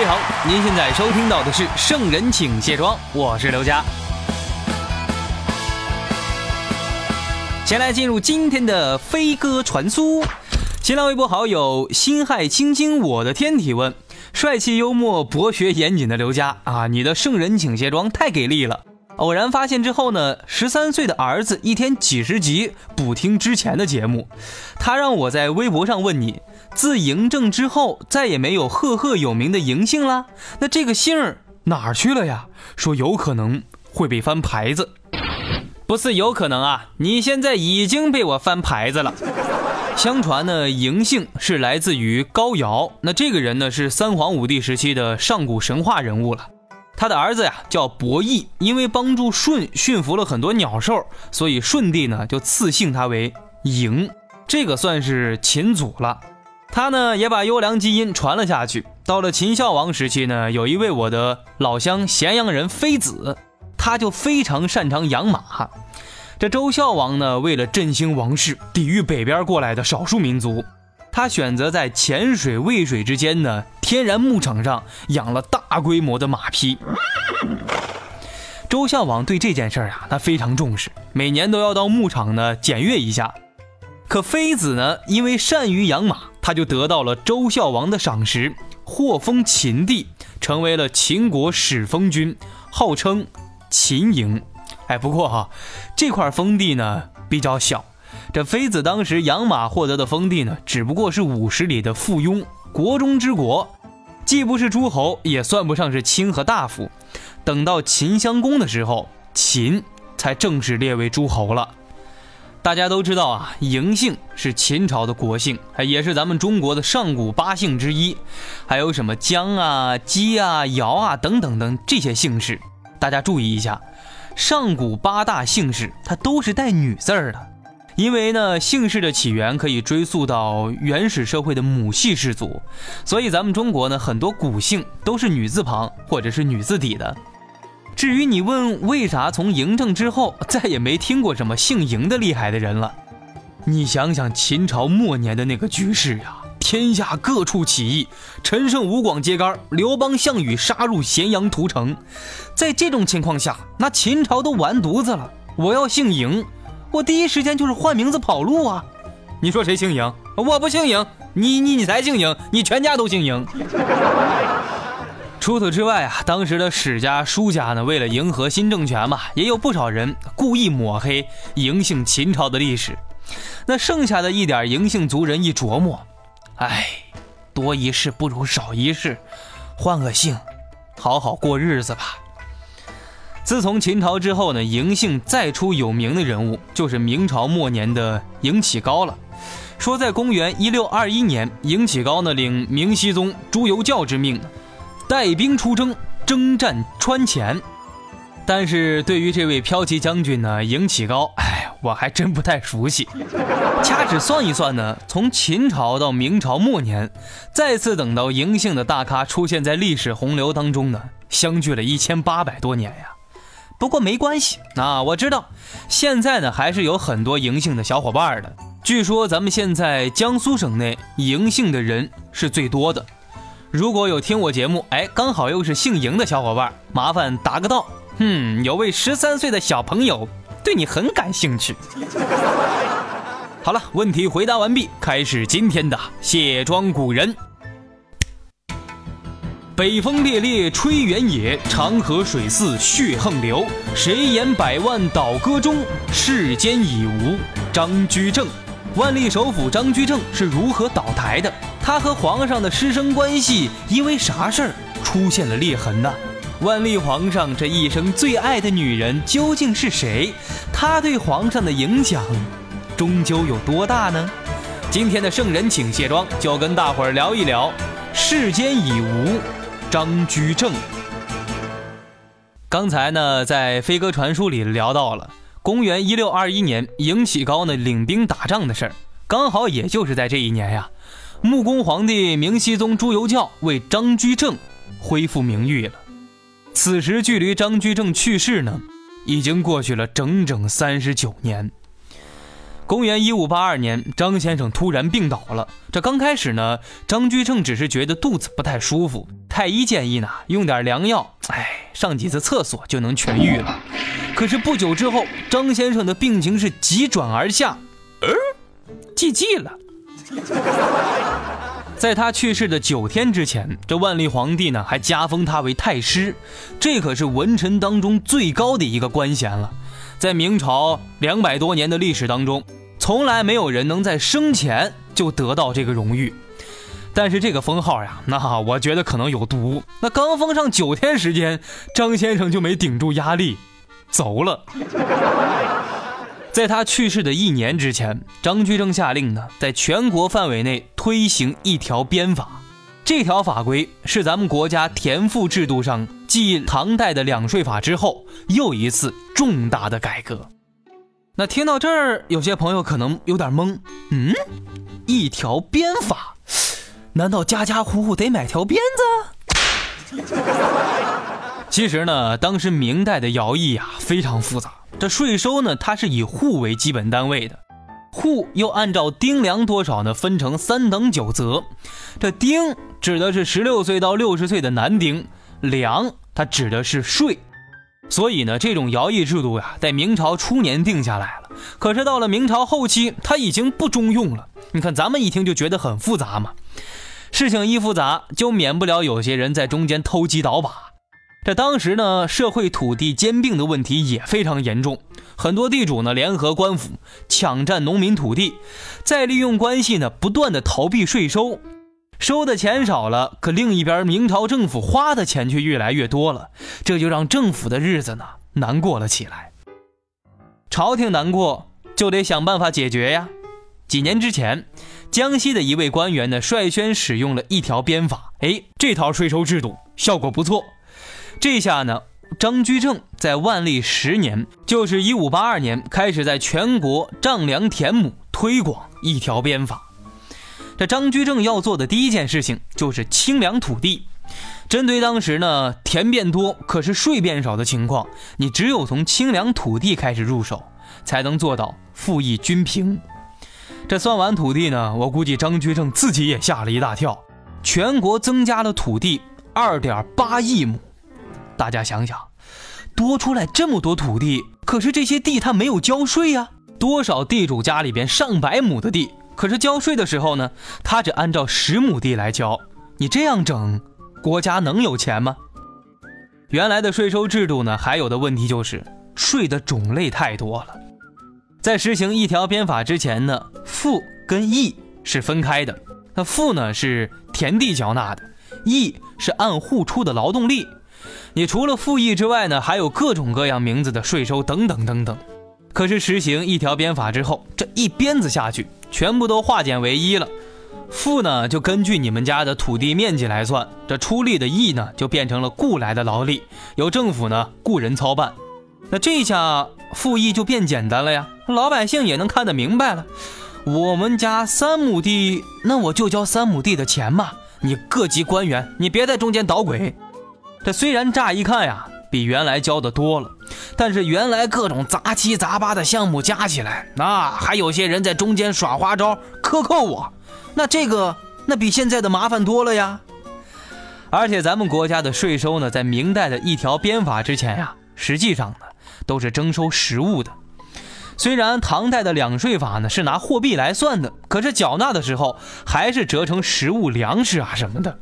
位好，您现在收听到的是《圣人请卸妆》，我是刘佳。先来进入今天的飞鸽传书。新浪微博好友心害青青我的天提问：帅气幽默、博学严谨的刘佳啊，你的《圣人请卸妆》太给力了！偶然发现之后呢，十三岁的儿子一天几十集补听之前的节目，他让我在微博上问你。自嬴政之后，再也没有赫赫有名的嬴姓了。那这个姓儿哪儿去了呀？说有可能会被翻牌子，不是有可能啊！你现在已经被我翻牌子了。相传呢，嬴姓是来自于高尧。那这个人呢，是三皇五帝时期的上古神话人物了。他的儿子呀叫伯益，因为帮助舜驯服了很多鸟兽，所以舜帝呢就赐姓他为嬴。这个算是秦祖了。他呢也把优良基因传了下去。到了秦孝王时期呢，有一位我的老乡咸阳人妃子，他就非常擅长养马。这周孝王呢，为了振兴王室，抵御北边过来的少数民族，他选择在浅水渭水之间呢天然牧场上养了大规模的马匹。周孝王对这件事儿啊，他非常重视，每年都要到牧场呢检阅一下。可妃子呢，因为善于养马，他就得到了周孝王的赏识，获封秦帝，成为了秦国始封君，号称秦嬴。哎，不过哈，这块封地呢比较小，这妃子当时养马获得的封地呢，只不过是五十里的附庸，国中之国，既不是诸侯，也算不上是卿和大夫。等到秦襄公的时候，秦才正式列为诸侯了。大家都知道啊，嬴姓是秦朝的国姓，也是咱们中国的上古八姓之一。还有什么姜啊、姬啊、尧啊等等等这些姓氏，大家注意一下，上古八大姓氏它都是带女字儿的，因为呢姓氏的起源可以追溯到原始社会的母系氏族，所以咱们中国呢很多古姓都是女字旁或者是女字底的。至于你问为啥从嬴政之后 再也没听过什么姓嬴的厉害的人了，你想想秦朝末年的那个局势呀，天下各处起义，陈胜吴广揭竿，刘邦项羽杀入咸阳屠城，在这种情况下，那秦朝都完犊子了。我要姓嬴，我第一时间就是换名字跑路啊！你说谁姓嬴？我不姓嬴，你你你才姓嬴，你全家都姓嬴。除此之外啊，当时的史家、书家呢，为了迎合新政权嘛，也有不少人故意抹黑嬴姓秦朝的历史。那剩下的一点嬴姓族人一琢磨，哎，多一事不如少一事，换个姓，好好过日子吧。自从秦朝之后呢，嬴姓再出有名的人物就是明朝末年的嬴启高了。说在公元一六二一年，嬴启高呢领明熹宗朱由校之命。带兵出征，征战川黔。但是对于这位骠骑将军呢，赢启高，哎，我还真不太熟悉。掐指算一算呢，从秦朝到明朝末年，再次等到嬴姓的大咖出现在历史洪流当中呢，相距了一千八百多年呀。不过没关系啊，我知道现在呢还是有很多嬴姓的小伙伴的。据说咱们现在江苏省内嬴姓的人是最多的。如果有听我节目，哎，刚好又是姓赢的小伙伴，麻烦答个到。嗯，有位十三岁的小朋友对你很感兴趣。好了，问题回答完毕，开始今天的卸妆古人。北风烈烈吹原野，长河水似血横流。谁言百万倒戈中，世间已无张居正。万历首辅张居正是如何倒台的？他和皇上的师生关系因为啥事儿出现了裂痕呢？万历皇上这一生最爱的女人究竟是谁？他对皇上的影响终究有多大呢？今天的圣人请卸妆，就跟大伙儿聊一聊世间已无张居正。刚才呢，在飞鸽传书里聊到了公元一六二一年，赢启高呢领兵打仗的事儿，刚好也就是在这一年呀，穆公皇帝明熹宗朱由校为张居正恢复名誉了。此时距离张居正去世呢，已经过去了整整三十九年。公元一五八二年，张先生突然病倒了。这刚开始呢，张居正只是觉得肚子不太舒服，太医建议呢用点良药，哎，上几次厕所就能痊愈了。可是不久之后，张先生的病情是急转而下，呃，记忌了。在他去世的九天之前，这万历皇帝呢还加封他为太师，这可是文臣当中最高的一个官衔了。在明朝两百多年的历史当中。从来没有人能在生前就得到这个荣誉，但是这个封号呀，那我觉得可能有毒。那刚封上九天时间，张先生就没顶住压力，走了。在他去世的一年之前，张居正下令呢，在全国范围内推行一条鞭法。这条法规是咱们国家田赋制度上继唐代的两税法之后又一次重大的改革。那听到这儿，有些朋友可能有点懵，嗯，一条鞭法，难道家家户户得买条鞭子？其实呢，当时明代的徭役呀非常复杂，这税收呢它是以户为基本单位的，户又按照丁粮多少呢分成三等九则，这丁指的是十六岁到六十岁的男丁，粮它指的是税。所以呢，这种徭役制度呀，在明朝初年定下来了。可是到了明朝后期，它已经不中用了。你看，咱们一听就觉得很复杂嘛。事情一复杂，就免不了有些人在中间偷鸡倒把。这当时呢，社会土地兼并的问题也非常严重，很多地主呢联合官府抢占农民土地，再利用关系呢，不断的逃避税收。收的钱少了，可另一边明朝政府花的钱却越来越多了，这就让政府的日子呢难过了起来。朝廷难过，就得想办法解决呀。几年之前，江西的一位官员呢率先使用了一条鞭法，哎，这套税收制度效果不错。这下呢，张居正在万历十年，就是一五八二年，开始在全国丈量田亩，推广一条鞭法。这张居正要做的第一件事情就是清粮土地。针对当时呢田变多，可是税变少的情况，你只有从清粮土地开始入手，才能做到富役均平。这算完土地呢，我估计张居正自己也吓了一大跳。全国增加了土地二点八亿亩，大家想想，多出来这么多土地，可是这些地他没有交税呀。多少地主家里边上百亩的地？可是交税的时候呢，他只按照十亩地来交。你这样整，国家能有钱吗？原来的税收制度呢，还有的问题就是税的种类太多了。在实行一条鞭法之前呢，赋跟役是分开的。那赋呢是田地缴纳的，役是按户出的劳动力。你除了赋役之外呢，还有各种各样名字的税收等等等等。可是实行一条鞭法之后，这一鞭子下去。全部都化简为一了，赋呢就根据你们家的土地面积来算，这出力的役呢就变成了雇来的劳力，由政府呢雇人操办。那这下赋役就变简单了呀，老百姓也能看得明白了。我们家三亩地，那我就交三亩地的钱嘛。你各级官员，你别在中间捣鬼。这虽然乍一看呀。比原来交的多了，但是原来各种杂七杂八的项目加起来，那还有些人在中间耍花招克扣我，那这个那比现在的麻烦多了呀。而且咱们国家的税收呢，在明代的一条鞭法之前呀，实际上呢都是征收实物的。虽然唐代的两税法呢是拿货币来算的，可是缴纳的时候还是折成实物粮食啊什么的。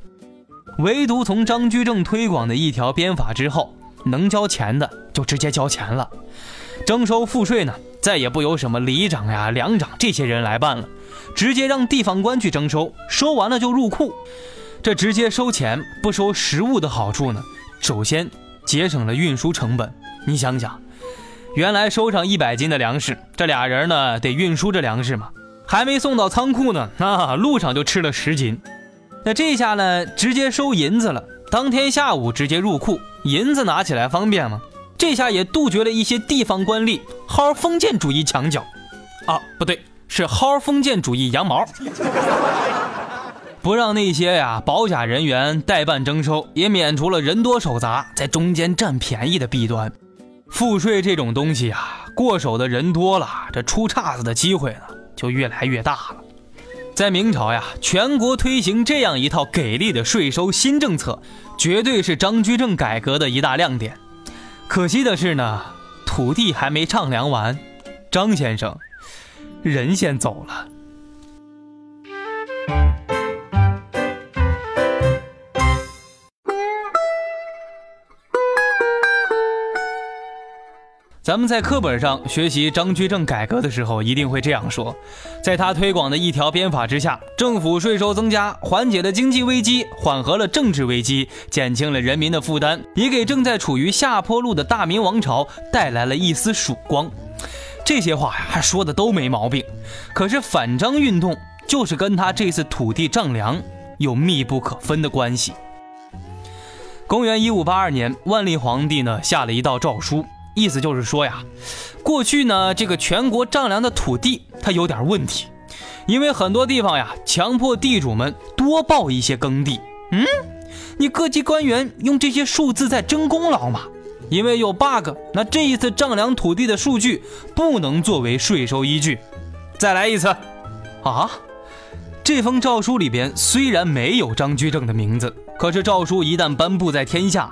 唯独从张居正推广的一条鞭法之后。能交钱的就直接交钱了，征收赋税呢，再也不由什么里长呀、粮长这些人来办了，直接让地方官去征收，收完了就入库。这直接收钱不收实物的好处呢，首先节省了运输成本。你想想，原来收上一百斤的粮食，这俩人呢得运输着粮食嘛，还没送到仓库呢，啊，路上就吃了十斤。那这下呢，直接收银子了。当天下午直接入库，银子拿起来方便吗？这下也杜绝了一些地方官吏薅封建主义墙角。啊，不对，是薅封建主义羊毛。不让那些呀保甲人员代办征收，也免除了人多手杂在中间占便宜的弊端。赋税这种东西啊，过手的人多了，这出岔子的机会呢就越来越大了。在明朝呀，全国推行这样一套给力的税收新政策，绝对是张居正改革的一大亮点。可惜的是呢，土地还没丈量完，张先生人先走了。咱们在课本上学习张居正改革的时候，一定会这样说：在他推广的一条鞭法之下，政府税收增加，缓解了经济危机，缓和了政治危机，减轻了人民的负担，也给正在处于下坡路的大明王朝带来了一丝曙光。这些话呀，说的都没毛病。可是反张运动就是跟他这次土地丈量有密不可分的关系。公元一五八二年，万历皇帝呢下了一道诏书。意思就是说呀，过去呢，这个全国丈量的土地它有点问题，因为很多地方呀，强迫地主们多报一些耕地。嗯，你各级官员用这些数字在争功劳嘛？因为有 bug，那这一次丈量土地的数据不能作为税收依据。再来一次。啊，这封诏书里边虽然没有张居正的名字，可是诏书一旦颁布在天下。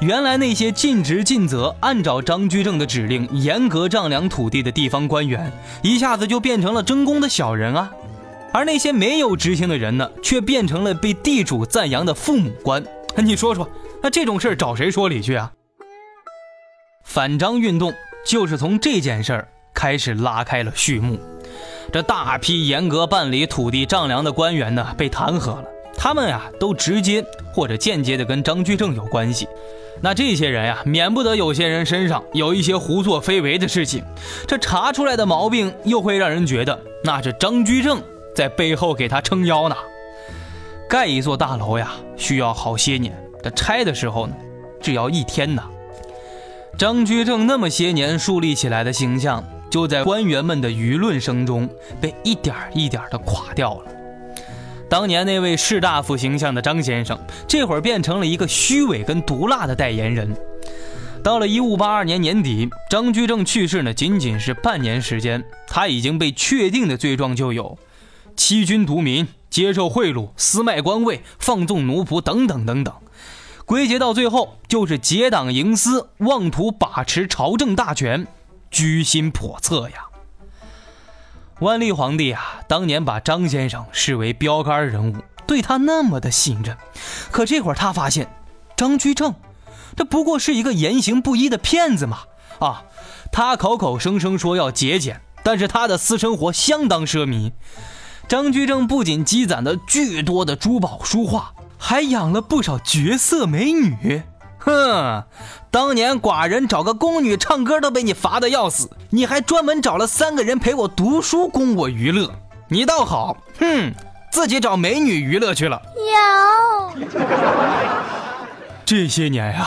原来那些尽职尽责、按照张居正的指令严格丈量土地的地方官员，一下子就变成了争功的小人啊；而那些没有执行的人呢，却变成了被地主赞扬的父母官。你说说，那这种事儿找谁说理去啊？反张运动就是从这件事儿开始拉开了序幕。这大批严格办理土地丈量的官员呢，被弹劾了。他们呀，都直接或者间接的跟张居正有关系。那这些人呀，免不得有些人身上有一些胡作非为的事情，这查出来的毛病又会让人觉得那是张居正在背后给他撑腰呢。盖一座大楼呀，需要好些年；这拆的时候呢，只要一天呢。张居正那么些年树立起来的形象，就在官员们的舆论声中被一点一点的垮掉了。当年那位士大夫形象的张先生，这会儿变成了一个虚伪跟毒辣的代言人。到了一五八二年年底，张居正去世呢，仅仅是半年时间，他已经被确定的罪状就有欺君夺民、接受贿赂、私卖官位、放纵奴仆等等等等。归结到最后，就是结党营私、妄图把持朝政大权、居心叵测呀。万历皇帝啊，当年把张先生视为标杆人物，对他那么的信任。可这会儿他发现，张居正，这不过是一个言行不一的骗子嘛！啊，他口口声声说要节俭，但是他的私生活相当奢靡。张居正不仅积攒了巨多的珠宝书画，还养了不少绝色美女。哼，当年寡人找个宫女唱歌都被你罚的要死，你还专门找了三个人陪我读书供我娱乐，你倒好，哼，自己找美女娱乐去了。有，这些年呀，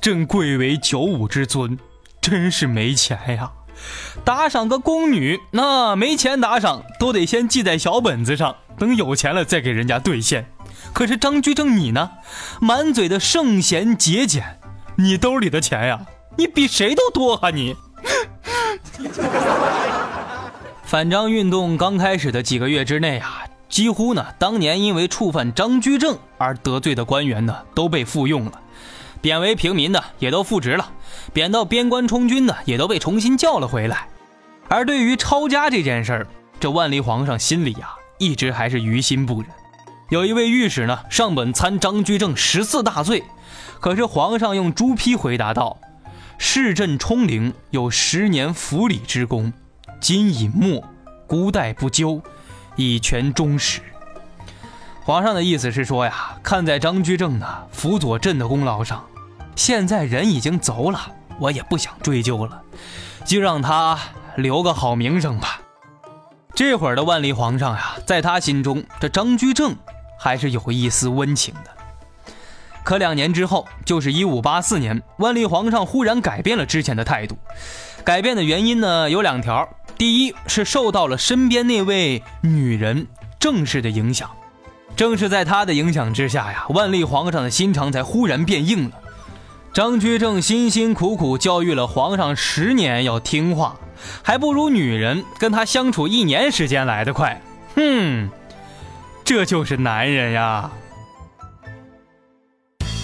朕贵为九五之尊，真是没钱呀，打赏个宫女，那没钱打赏都得先记在小本子上，等有钱了再给人家兑现。可是张居正，你呢？满嘴的圣贤节俭，你兜里的钱呀，你比谁都多啊！你。反张运动刚开始的几个月之内啊，几乎呢，当年因为触犯张居正而得罪的官员呢，都被复用了；贬为平民的也都复职了；贬到边关充军的也都被重新叫了回来。而对于抄家这件事儿，这万历皇上心里呀，一直还是于心不忍。有一位御史呢，上本参张居正十四大罪，可是皇上用朱批回答道：“市镇冲陵有十年府理之功，今已没，孤待不究，以全忠实。”皇上的意思是说呀，看在张居正呢辅佐朕的功劳上，现在人已经走了，我也不想追究了，就让他留个好名声吧。这会儿的万历皇上呀，在他心中，这张居正还是有一丝温情的。可两年之后，就是一五八四年，万历皇上忽然改变了之前的态度。改变的原因呢有两条：第一是受到了身边那位女人郑氏的影响，正是在她的影响之下呀，万历皇上的心肠才忽然变硬了。张居正辛辛苦苦教育了皇上十年，要听话，还不如女人跟他相处一年时间来得快。哼，这就是男人呀！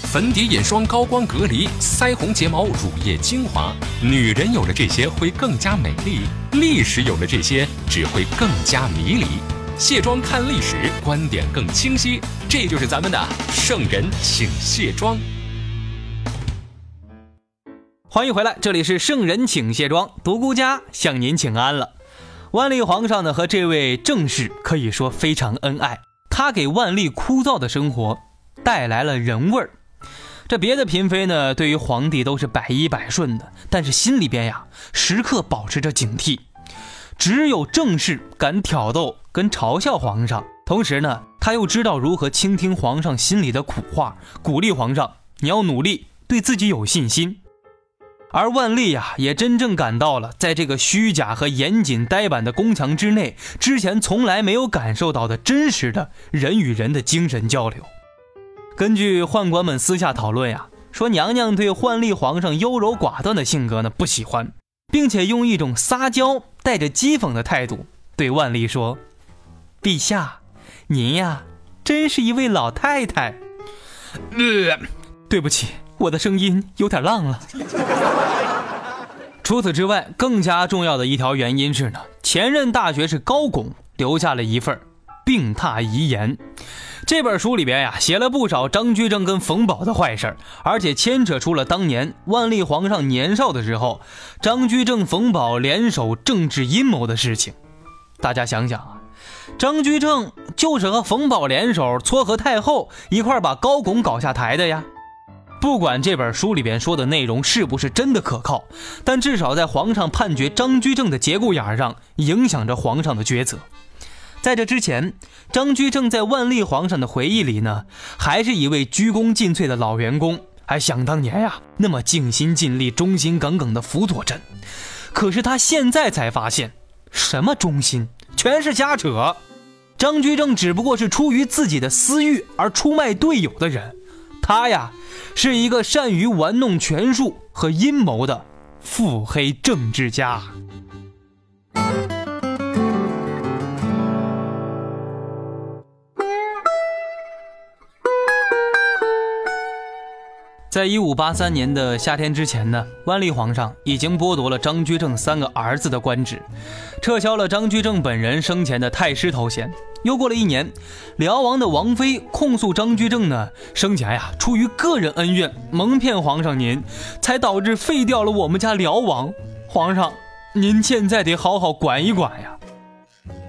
粉底、眼霜、高光隔离、腮红、睫毛、乳液、精华，女人有了这些会更加美丽，历史有了这些只会更加迷离。卸妆看历史，观点更清晰，这就是咱们的圣人请卸妆。欢迎回来，这里是圣人请卸妆，独孤家向您请安了。万历皇上呢和这位正室可以说非常恩爱，他给万历枯燥的生活带来了人味儿。这别的嫔妃呢，对于皇帝都是百依百顺的，但是心里边呀时刻保持着警惕。只有正室敢挑逗跟嘲笑皇上，同时呢他又知道如何倾听皇上心里的苦话，鼓励皇上你要努力，对自己有信心。而万历呀，也真正感到了，在这个虚假和严谨呆板的宫墙之内，之前从来没有感受到的真实的人与人的精神交流。根据宦官们私下讨论呀，说娘娘对万历皇上优柔寡断的性格呢不喜欢，并且用一种撒娇带着讥讽的态度对万历说：“陛下，您呀，真是一位老太太。”呃，对不起。我的声音有点浪了。除此之外，更加重要的一条原因是呢，前任大学士高拱留下了一份病榻遗言。这本书里边呀，写了不少张居正跟冯保的坏事而且牵扯出了当年万历皇上年少的时候，张居正、冯保联手政治阴谋的事情。大家想想啊，张居正就是和冯保联手撮合太后，一块把高拱搞下台的呀。不管这本书里边说的内容是不是真的可靠，但至少在皇上判决张居正的节骨眼上，影响着皇上的抉择。在这之前，张居正在万历皇上的回忆里呢，还是一位鞠躬尽瘁的老员工，还想当年呀那么尽心尽力、忠心耿耿的辅佐朕。可是他现在才发现，什么忠心，全是瞎扯。张居正只不过是出于自己的私欲而出卖队友的人。他呀，是一个善于玩弄权术和阴谋的腹黑政治家。在一五八三年的夏天之前呢，万历皇上已经剥夺了张居正三个儿子的官职，撤销了张居正本人生前的太师头衔。又过了一年，辽王的王妃控诉张居正呢，生前呀出于个人恩怨，蒙骗皇上您，才导致废掉了我们家辽王。皇上，您现在得好好管一管呀。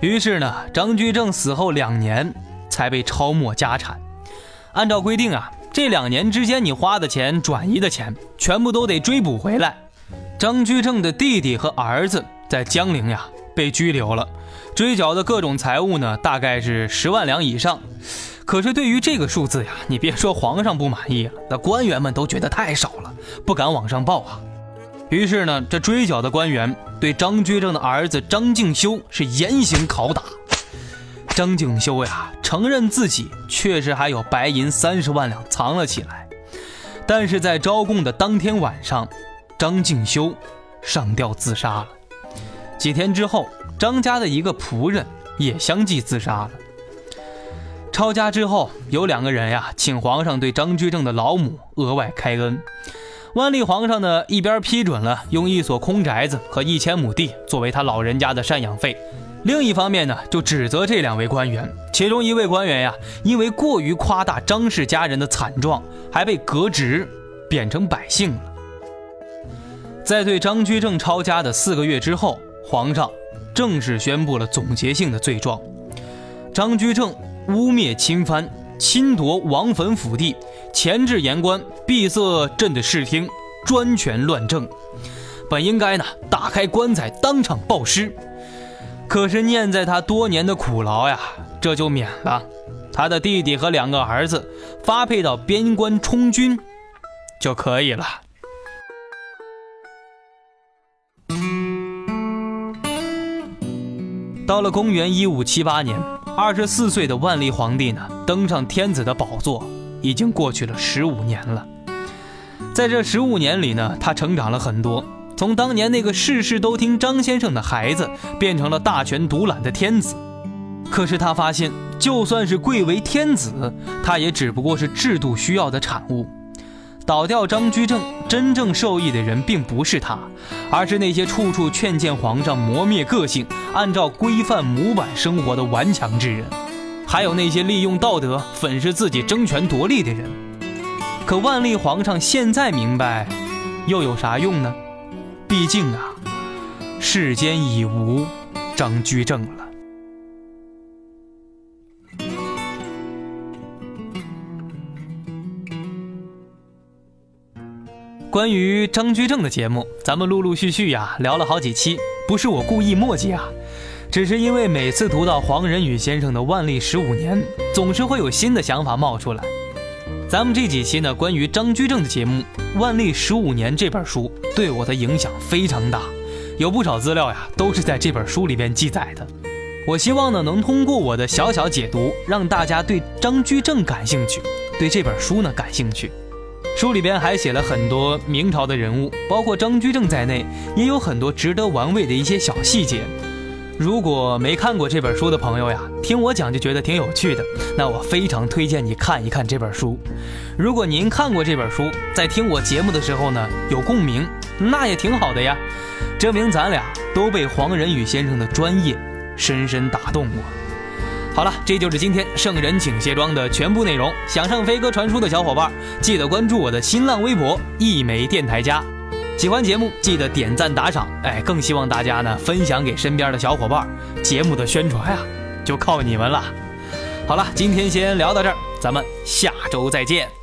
于是呢，张居正死后两年才被抄没家产。按照规定啊。这两年之间，你花的钱、转移的钱，全部都得追补回来。张居正的弟弟和儿子在江陵呀被拘留了，追缴的各种财物呢，大概是十万两以上。可是对于这个数字呀，你别说皇上不满意了，那官员们都觉得太少了，不敢往上报啊。于是呢，这追缴的官员对张居正的儿子张敬修是严刑拷打。张景修呀，承认自己确实还有白银三十万两藏了起来，但是在招供的当天晚上，张景修上吊自杀了。几天之后，张家的一个仆人也相继自杀了。抄家之后，有两个人呀，请皇上对张居正的老母额外开恩。万历皇上呢，一边批准了用一所空宅子和一千亩地作为他老人家的赡养费。另一方面呢，就指责这两位官员，其中一位官员呀，因为过于夸大张氏家人的惨状，还被革职，贬成百姓了。在对张居正抄家的四个月之后，皇上正式宣布了总结性的罪状：张居正污蔑侵犯、侵夺王坟府地，前置言官，闭塞朕的视听，专权乱政，本应该呢打开棺材当场暴尸，可是念在他多年的苦劳呀，这就免了。他的弟弟和两个儿子发配到边关充军就可以了。到了公元一五七八年，二十四岁的万历皇帝呢登上天子的宝座，已经过去了十五年了。在这十五年里呢，他成长了很多，从当年那个事事都听张先生的孩子，变成了大权独揽的天子。可是他发现，就算是贵为天子，他也只不过是制度需要的产物。倒掉张居正，真正受益的人并不是他，而是那些处处劝谏皇上磨灭个性、按照规范模板生活的顽强之人，还有那些利用道德粉饰自己争权夺利的人。可万历皇上现在明白，又有啥用呢？毕竟啊，世间已无张居正了。关于张居正的节目，咱们陆陆续续呀聊了好几期，不是我故意墨迹啊，只是因为每次读到黄仁宇先生的万历十五年，总是会有新的想法冒出来。咱们这几期呢，关于张居正的节目，《万历十五年》这本书对我的影响非常大，有不少资料呀都是在这本书里边记载的。我希望呢，能通过我的小小解读，让大家对张居正感兴趣，对这本书呢感兴趣。书里边还写了很多明朝的人物，包括张居正在内，也有很多值得玩味的一些小细节。如果没看过这本书的朋友呀，听我讲就觉得挺有趣的，那我非常推荐你看一看这本书。如果您看过这本书，在听我节目的时候呢有共鸣，那也挺好的呀，证明咱俩都被黄仁宇先生的专业深深打动过。好了，这就是今天圣人请卸妆的全部内容。想上飞鸽传书的小伙伴，记得关注我的新浪微博一枚电台家。喜欢节目记得点赞打赏，哎，更希望大家呢分享给身边的小伙伴。节目的宣传呀，就靠你们了。好了，今天先聊到这儿，咱们下周再见。